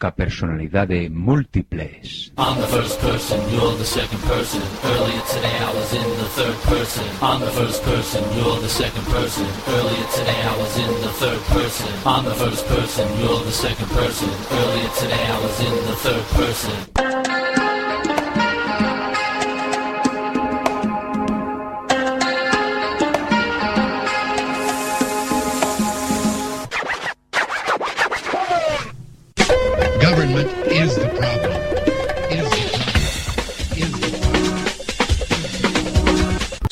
Doídos ca personalidade múltiples.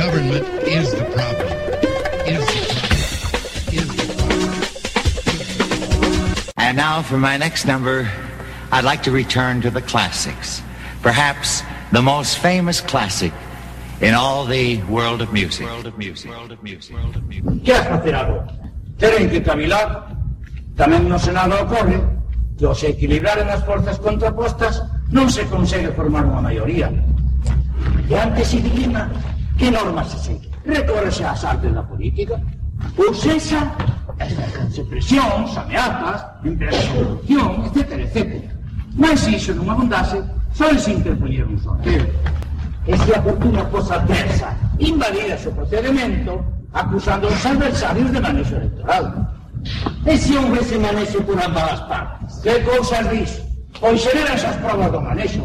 Government is the problem. Is the problem. Is the problem. And now for my next number, I'd like to return to the classics. Perhaps the most famous classic in all the world of music. World of music. World of music. World of music. Que has facer agora? Teren que cavilar. Tamén no Senado ocorre que ao se equilibraren as forzas contrapostas non se consegue formar unha maioría. E antes se dilima Que norma se segue? Recórrese ás artes da política? Ou sexa, exercense presións, ameazas, empresas de corrupción, etc, etc. Mas se iso non abundase, só se interpoñer un sorteo. E se a fortuna fosa adversa, invalida o procedimento, acusando os adversarios de manexo electoral. E se houvese manexo por ambas as partes? Que cousas dis? Pois xeran as provas do manexo,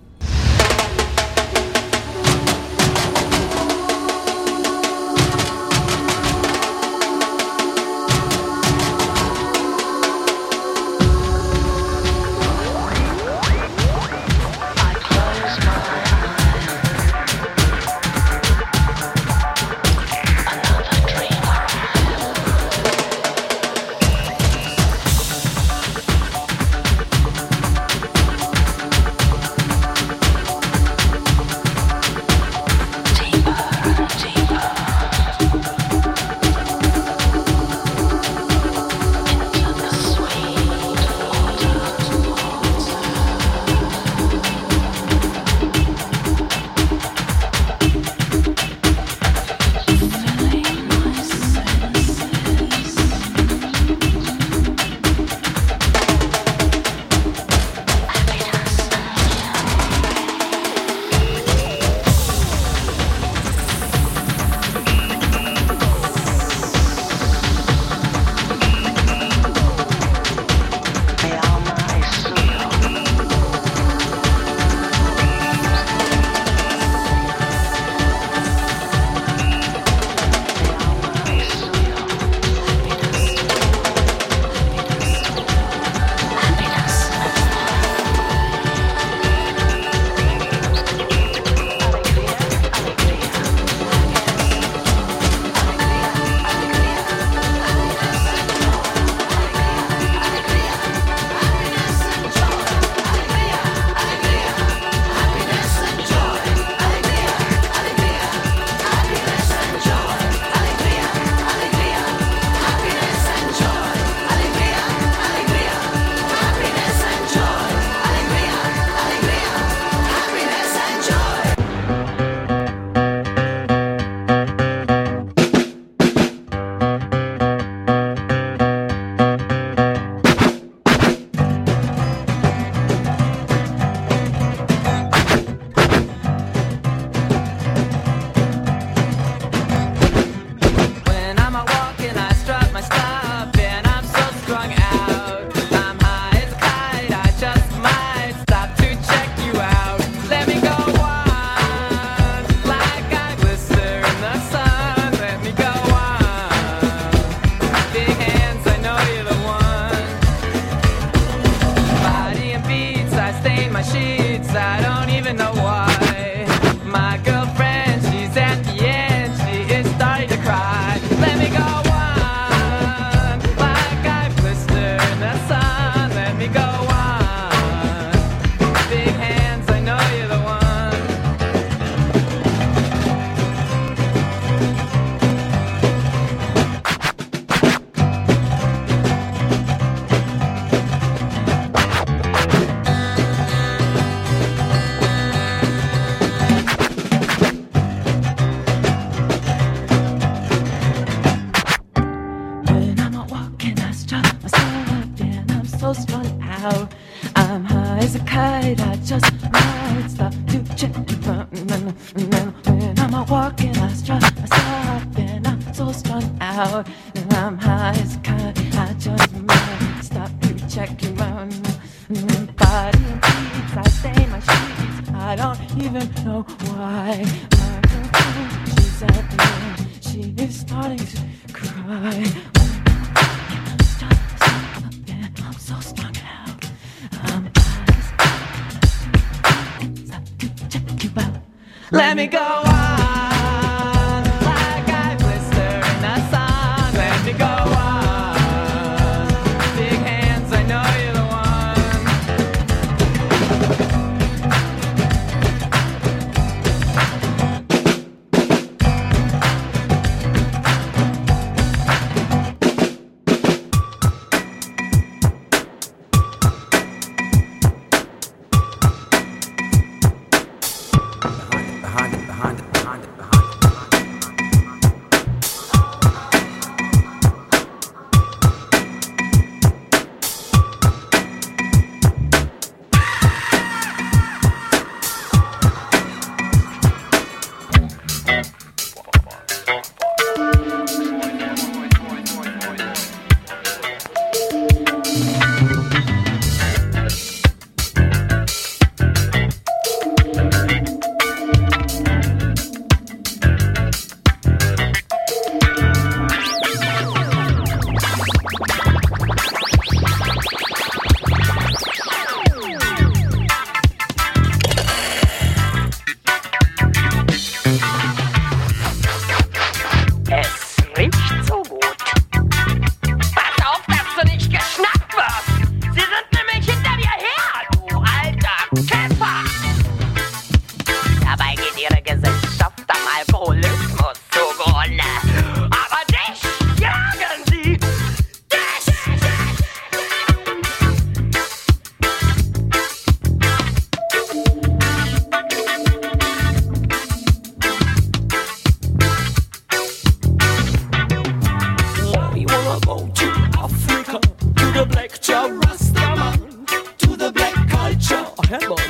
September.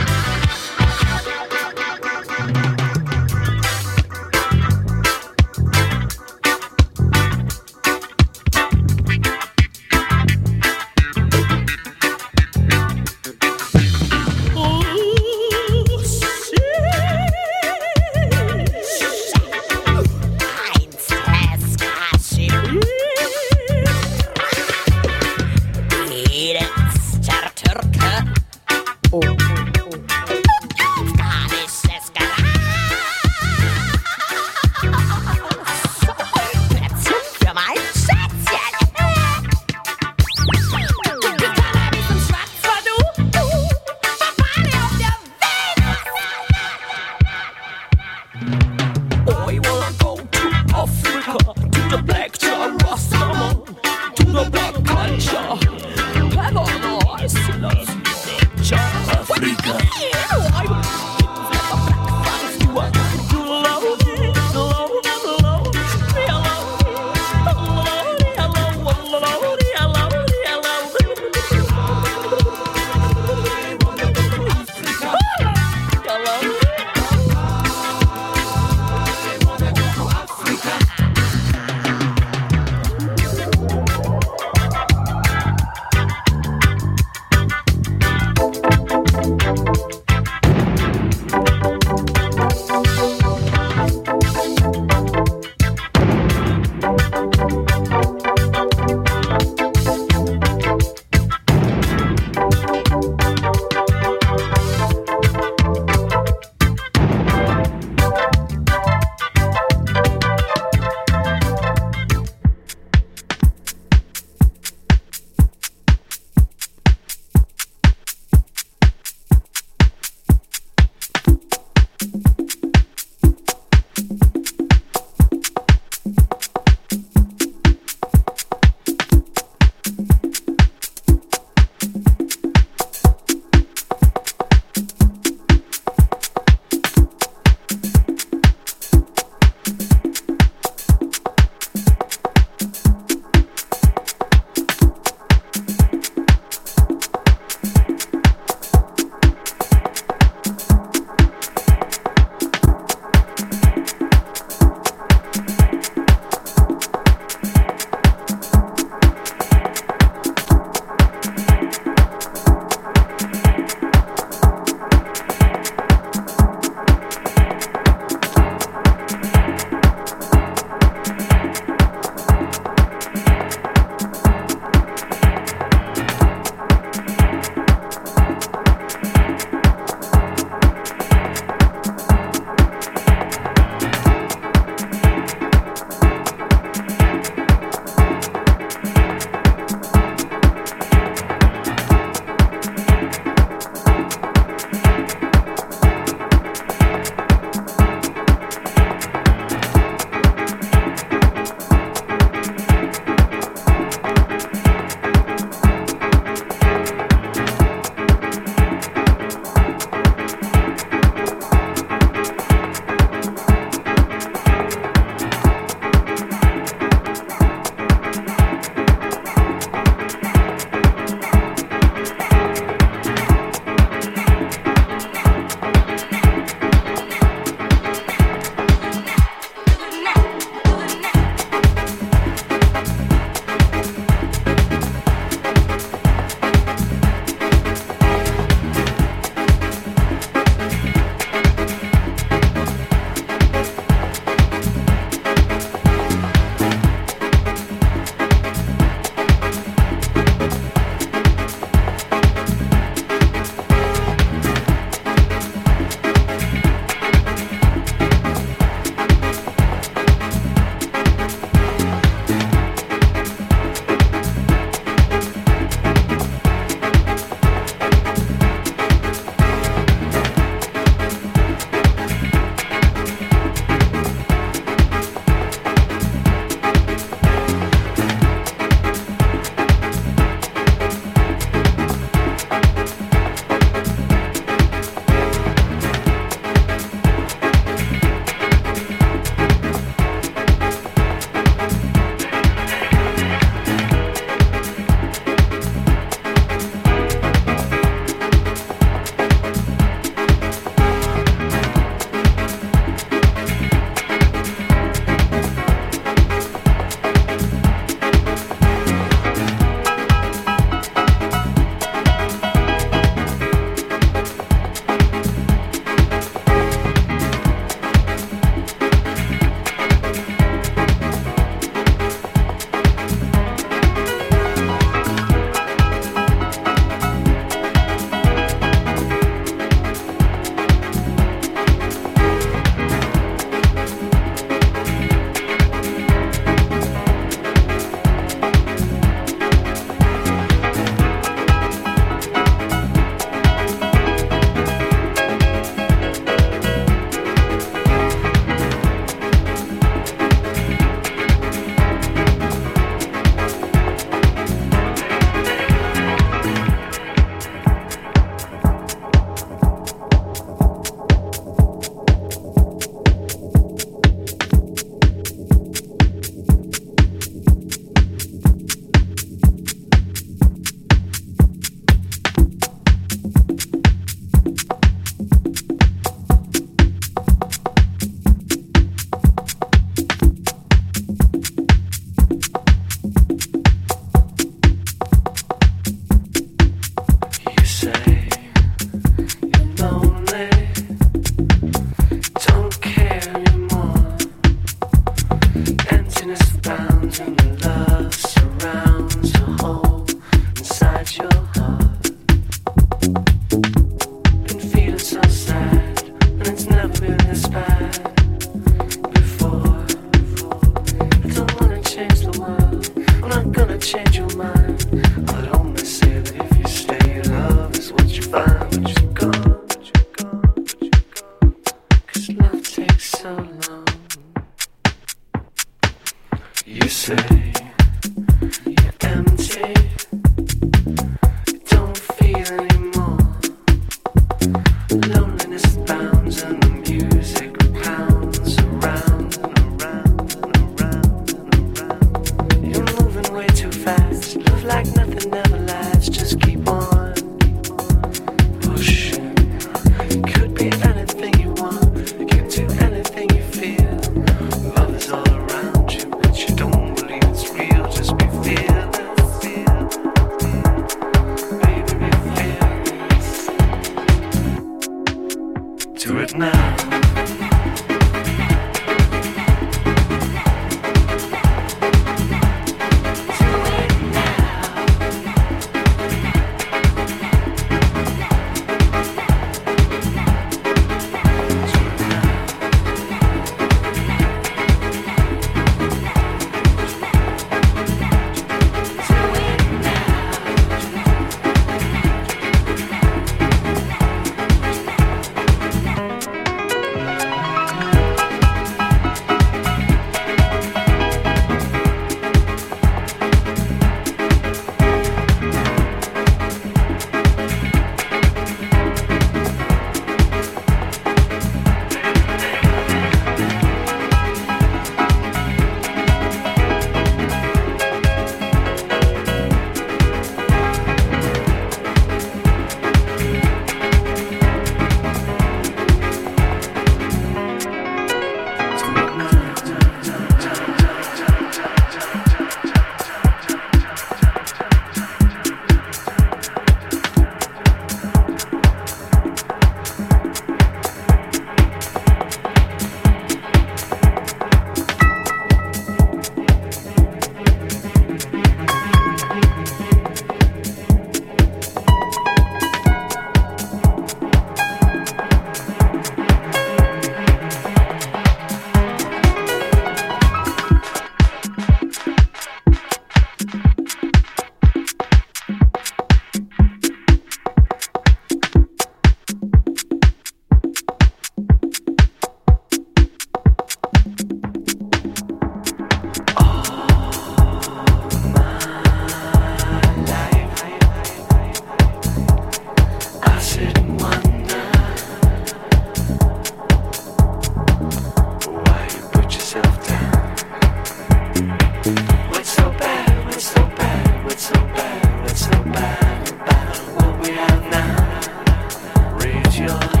Pleasure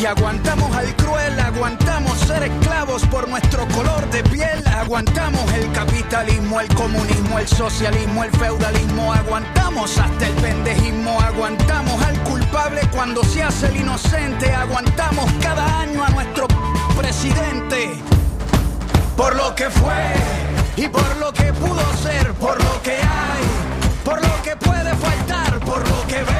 y aguantamos al cruel. Aguantamos ser esclavos por nuestro color de piel. Aguantamos el capitalismo, el comunismo, el socialismo, el feudalismo. Aguantamos hasta el pendejismo. Aguantamos al culpable cuando se hace el inocente. Aguantamos cada año a nuestro presidente por lo que fue y por lo que pudo ser, por lo que hay, por lo que puede faltar, por lo que venga